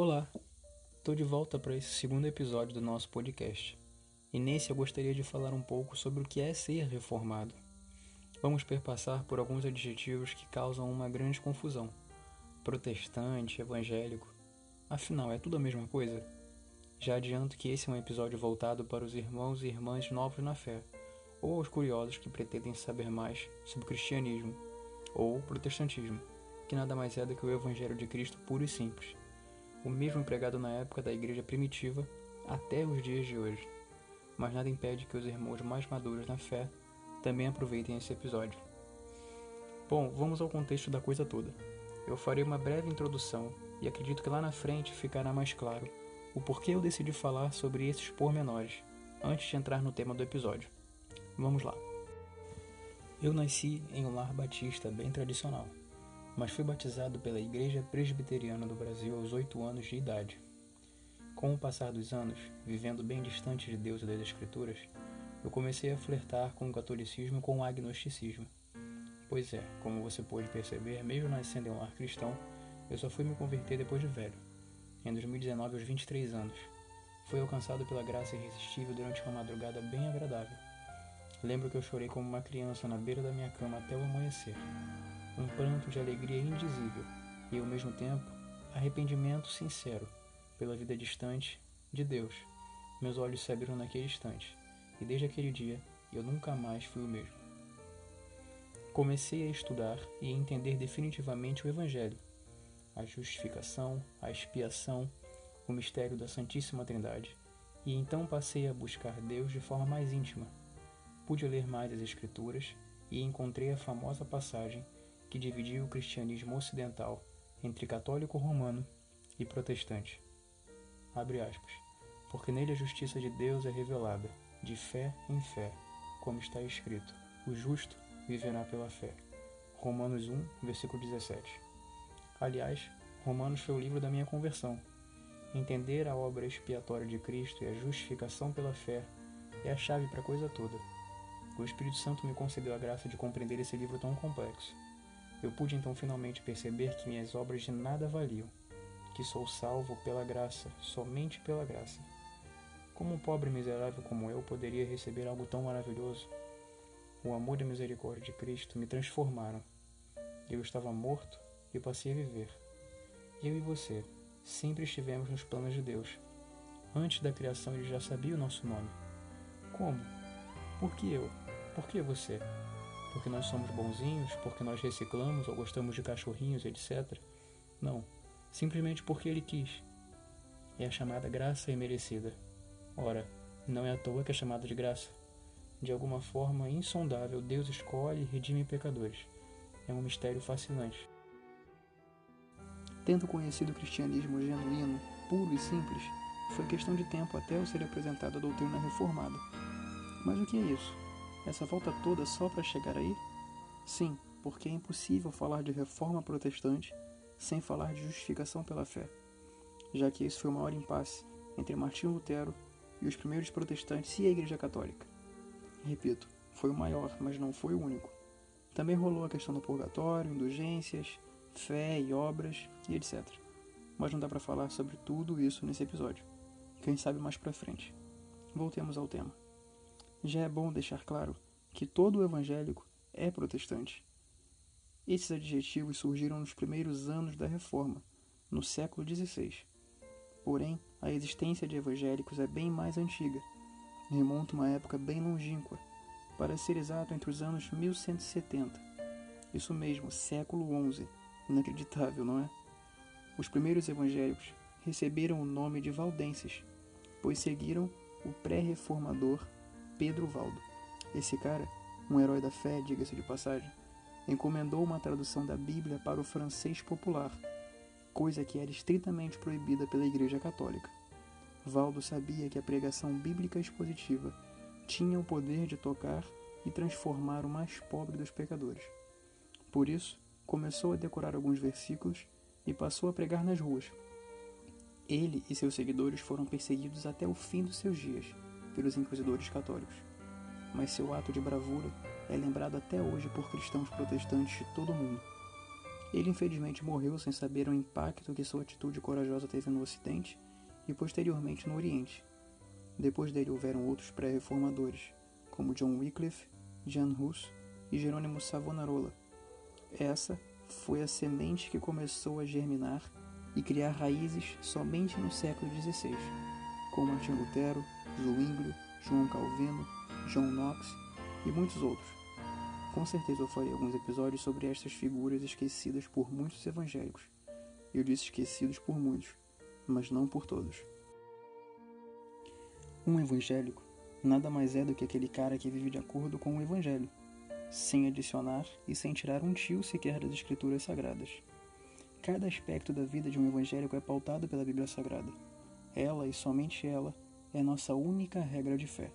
Olá, estou de volta para esse segundo episódio do nosso podcast. E nesse eu gostaria de falar um pouco sobre o que é ser reformado. Vamos perpassar por alguns adjetivos que causam uma grande confusão: protestante, evangélico. Afinal, é tudo a mesma coisa? Já adianto que esse é um episódio voltado para os irmãos e irmãs novos na fé, ou aos curiosos que pretendem saber mais sobre o cristianismo ou protestantismo, que nada mais é do que o Evangelho de Cristo puro e simples o mesmo empregado na época da igreja primitiva até os dias de hoje. Mas nada impede que os irmãos mais maduros na fé também aproveitem esse episódio. Bom, vamos ao contexto da coisa toda. Eu farei uma breve introdução e acredito que lá na frente ficará mais claro o porquê eu decidi falar sobre esses pormenores antes de entrar no tema do episódio. Vamos lá. Eu nasci em um lar batista bem tradicional mas fui batizado pela Igreja Presbiteriana do Brasil aos oito anos de idade. Com o passar dos anos, vivendo bem distante de Deus e das Escrituras, eu comecei a flertar com o catolicismo e com o agnosticismo. Pois é, como você pôde perceber, mesmo nascendo em um lar cristão, eu só fui me converter depois de velho, em 2019 aos 23 anos. Fui alcançado pela graça irresistível durante uma madrugada bem agradável. Lembro que eu chorei como uma criança na beira da minha cama até o amanhecer um pranto de alegria indizível e, ao mesmo tempo, arrependimento sincero pela vida distante de Deus. Meus olhos se abriram naquele instante e desde aquele dia eu nunca mais fui o mesmo. Comecei a estudar e a entender definitivamente o Evangelho, a justificação, a expiação, o mistério da Santíssima Trindade, e então passei a buscar Deus de forma mais íntima. Pude ler mais as Escrituras e encontrei a famosa passagem que dividia o cristianismo ocidental entre católico romano e protestante. Abre aspas. Porque nele a justiça de Deus é revelada, de fé em fé, como está escrito: o justo viverá pela fé. Romanos 1, versículo 17. Aliás, Romanos foi o livro da minha conversão. Entender a obra expiatória de Cristo e a justificação pela fé é a chave para a coisa toda. O Espírito Santo me concedeu a graça de compreender esse livro tão complexo eu pude então finalmente perceber que minhas obras de nada valiam, que sou salvo pela graça, somente pela graça. Como um pobre miserável como eu poderia receber algo tão maravilhoso? O amor e a misericórdia de Cristo me transformaram. Eu estava morto e passei a viver. Eu e você sempre estivemos nos planos de Deus. Antes da criação ele já sabia o nosso nome. Como? Por que eu? Por que você? Porque nós somos bonzinhos, porque nós reciclamos ou gostamos de cachorrinhos, etc. Não, simplesmente porque ele quis. É a chamada graça imerecida. Ora, não é à toa que é chamada de graça. De alguma forma insondável, Deus escolhe e redime pecadores. É um mistério fascinante. Tendo conhecido o cristianismo genuíno, puro e simples, foi questão de tempo até eu ser apresentado a doutrina reformada. Mas o que é isso? Essa volta toda só para chegar aí? Sim, porque é impossível falar de reforma protestante sem falar de justificação pela fé, já que esse foi o maior impasse entre Martinho Lutero e os primeiros protestantes e a Igreja Católica. Repito, foi o maior, mas não foi o único. Também rolou a questão do purgatório, indulgências, fé e obras e etc. Mas não dá para falar sobre tudo isso nesse episódio. Quem sabe mais para frente. Voltemos ao tema já é bom deixar claro que todo evangélico é protestante. Esses adjetivos surgiram nos primeiros anos da Reforma, no século XVI. Porém, a existência de evangélicos é bem mais antiga, remonta uma época bem longínqua, para ser exato entre os anos 1170. Isso mesmo, século XI. Inacreditável, não é? Os primeiros evangélicos receberam o nome de valdenses, pois seguiram o pré-reformador Pedro Valdo. Esse cara, um herói da fé, diga-se de passagem, encomendou uma tradução da Bíblia para o francês popular, coisa que era estritamente proibida pela Igreja Católica. Valdo sabia que a pregação bíblica expositiva tinha o poder de tocar e transformar o mais pobre dos pecadores. Por isso, começou a decorar alguns versículos e passou a pregar nas ruas. Ele e seus seguidores foram perseguidos até o fim dos seus dias pelos inquisidores católicos. Mas seu ato de bravura é lembrado até hoje por cristãos protestantes de todo o mundo. Ele infelizmente morreu sem saber o impacto que sua atitude corajosa teve no Ocidente e posteriormente no Oriente. Depois dele houveram outros pré-reformadores, como John Wycliffe, Jan Hus e Jerônimo Savonarola. Essa foi a semente que começou a germinar e criar raízes somente no século XVI, com Martim Lutero, Zwinglio, João Calvino, John Knox e muitos outros. Com certeza eu farei alguns episódios sobre estas figuras esquecidas por muitos evangélicos. Eu disse esquecidos por muitos, mas não por todos. Um evangélico nada mais é do que aquele cara que vive de acordo com o evangelho, sem adicionar e sem tirar um tio sequer das escrituras sagradas. Cada aspecto da vida de um evangélico é pautado pela Bíblia Sagrada. Ela e somente ela é nossa única regra de fé.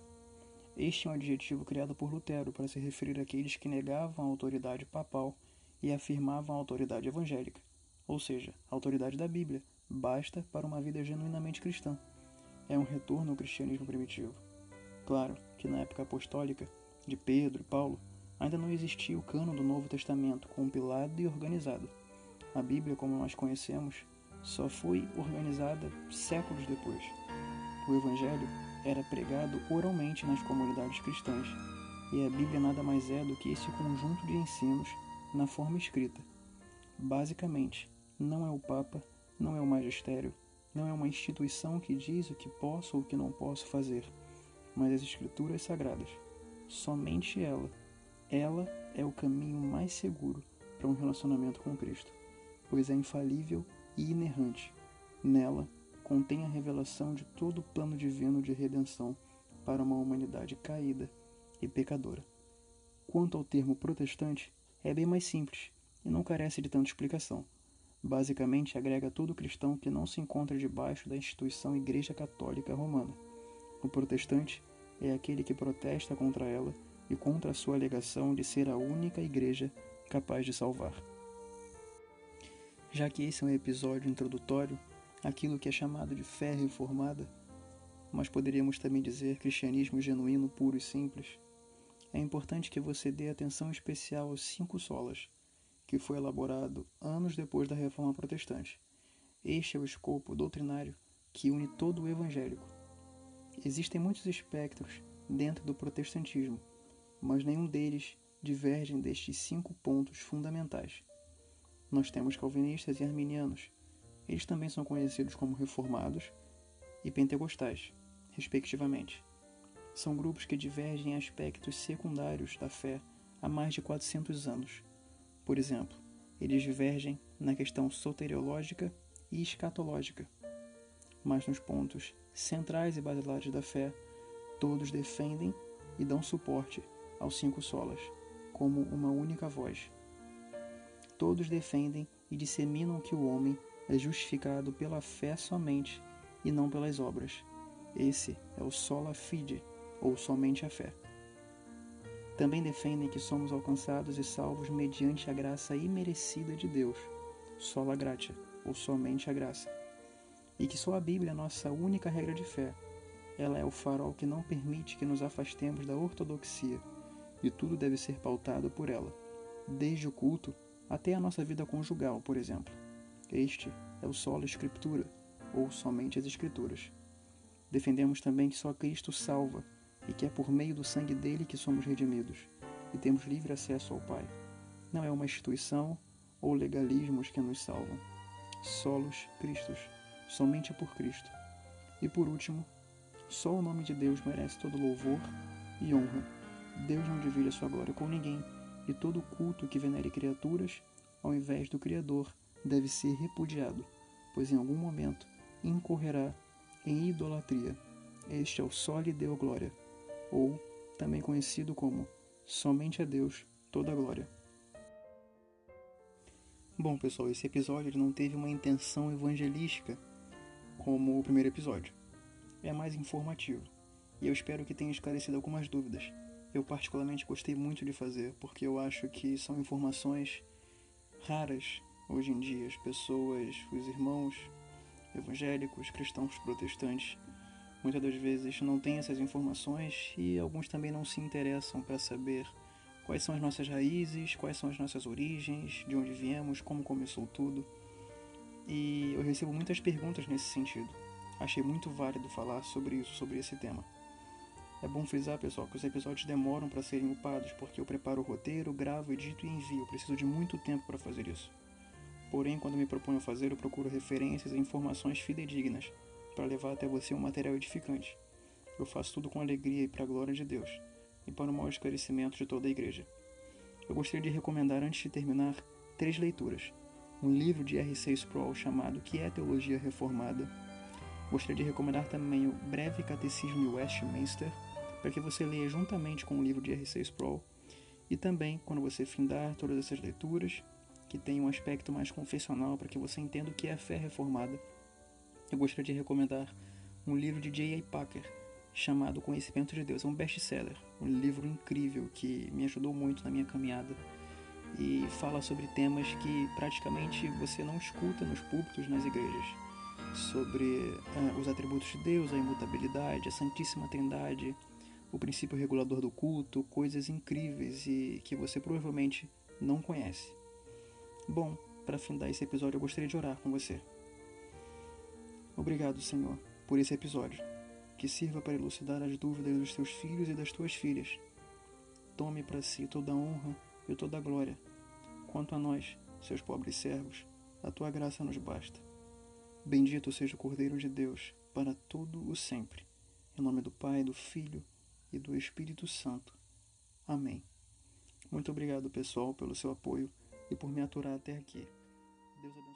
Este é um adjetivo criado por Lutero para se referir àqueles que negavam a autoridade papal e afirmavam a autoridade evangélica, ou seja, a autoridade da Bíblia, basta para uma vida genuinamente cristã. É um retorno ao cristianismo primitivo. Claro que na época apostólica, de Pedro e Paulo, ainda não existia o cano do Novo Testamento compilado e organizado. A Bíblia, como nós conhecemos, só foi organizada séculos depois. O Evangelho era pregado oralmente nas comunidades cristãs, e a Bíblia nada mais é do que esse conjunto de ensinos na forma escrita. Basicamente, não é o Papa, não é o magistério, não é uma instituição que diz o que posso ou o que não posso fazer, mas as Escrituras Sagradas. Somente ela. Ela é o caminho mais seguro para um relacionamento com Cristo, pois é infalível e inerrante. Nela contém a revelação de todo o plano divino de redenção para uma humanidade caída e pecadora. Quanto ao termo protestante, é bem mais simples e não carece de tanta explicação. Basicamente, agrega todo cristão que não se encontra debaixo da instituição Igreja Católica Romana. O protestante é aquele que protesta contra ela e contra a sua alegação de ser a única igreja capaz de salvar. Já que esse é um episódio introdutório, aquilo que é chamado de fé reformada, mas poderíamos também dizer cristianismo genuíno, puro e simples, é importante que você dê atenção especial aos cinco solas, que foi elaborado anos depois da Reforma Protestante. Este é o escopo doutrinário que une todo o evangélico. Existem muitos espectros dentro do protestantismo, mas nenhum deles divergem destes cinco pontos fundamentais. Nós temos calvinistas e arminianos, eles também são conhecidos como reformados e pentecostais, respectivamente. São grupos que divergem em aspectos secundários da fé há mais de 400 anos. Por exemplo, eles divergem na questão soteriológica e escatológica. Mas nos pontos centrais e basilares da fé, todos defendem e dão suporte aos cinco solas, como uma única voz. Todos defendem e disseminam que o homem é justificado pela fé somente e não pelas obras. Esse é o sola fide, ou somente a fé. Também defendem que somos alcançados e salvos mediante a graça imerecida de Deus, sola gratia, ou somente a graça. E que só a Bíblia é nossa única regra de fé. Ela é o farol que não permite que nos afastemos da ortodoxia, e tudo deve ser pautado por ela, desde o culto até a nossa vida conjugal, por exemplo. Este é o solo Escritura, ou somente as Escrituras. Defendemos também que só Cristo salva e que é por meio do sangue dele que somos redimidos e temos livre acesso ao Pai. Não é uma instituição ou legalismos que nos salvam. Solos Cristos, somente por Cristo. E por último, só o nome de Deus merece todo louvor e honra. Deus não divide a sua glória com ninguém, e todo culto que venere criaturas, ao invés do Criador, deve ser repudiado, pois em algum momento incorrerá em idolatria. Este é o só deu glória, ou também conhecido como somente a Deus toda a glória. Bom, pessoal, esse episódio não teve uma intenção evangelística como o primeiro episódio. É mais informativo. E eu espero que tenha esclarecido algumas dúvidas. Eu particularmente gostei muito de fazer, porque eu acho que são informações raras Hoje em dia, as pessoas, os irmãos evangélicos, cristãos, protestantes, muitas das vezes não têm essas informações e alguns também não se interessam para saber quais são as nossas raízes, quais são as nossas origens, de onde viemos, como começou tudo. E eu recebo muitas perguntas nesse sentido. Achei muito válido falar sobre isso, sobre esse tema. É bom frisar, pessoal, que os episódios demoram para serem upados, porque eu preparo o roteiro, gravo, edito e envio. Eu preciso de muito tempo para fazer isso. Porém, quando me proponho fazer, eu procuro referências e informações fidedignas para levar até você um material edificante. Eu faço tudo com alegria e para a glória de Deus, e para o maior esclarecimento de toda a igreja. Eu gostaria de recomendar, antes de terminar, três leituras. Um livro de R.C. Sproul chamado Que é Teologia Reformada. Gostaria de recomendar também o Breve Catecismo de Westminster, para que você leia juntamente com o livro de R.C. Sproul. E também, quando você findar todas essas leituras, que tem um aspecto mais confessional para que você entenda o que é a fé reformada, eu gostaria de recomendar um livro de J.A. Packer chamado Conhecimento de Deus. É um best-seller, um livro incrível que me ajudou muito na minha caminhada e fala sobre temas que praticamente você não escuta nos púlpitos nas igrejas. Sobre uh, os atributos de Deus, a imutabilidade, a Santíssima Trindade, o princípio regulador do culto, coisas incríveis e que você provavelmente não conhece. Bom, para findar esse episódio, eu gostaria de orar com você. Obrigado, Senhor, por esse episódio, que sirva para elucidar as dúvidas dos teus filhos e das tuas filhas. Tome para si toda a honra e toda a glória. Quanto a nós, seus pobres servos, a tua graça nos basta. Bendito seja o Cordeiro de Deus, para todo o sempre. Em nome do Pai, do Filho e do Espírito Santo. Amém. Muito obrigado, pessoal, pelo seu apoio e por me aturar até aqui. Deus abençoe.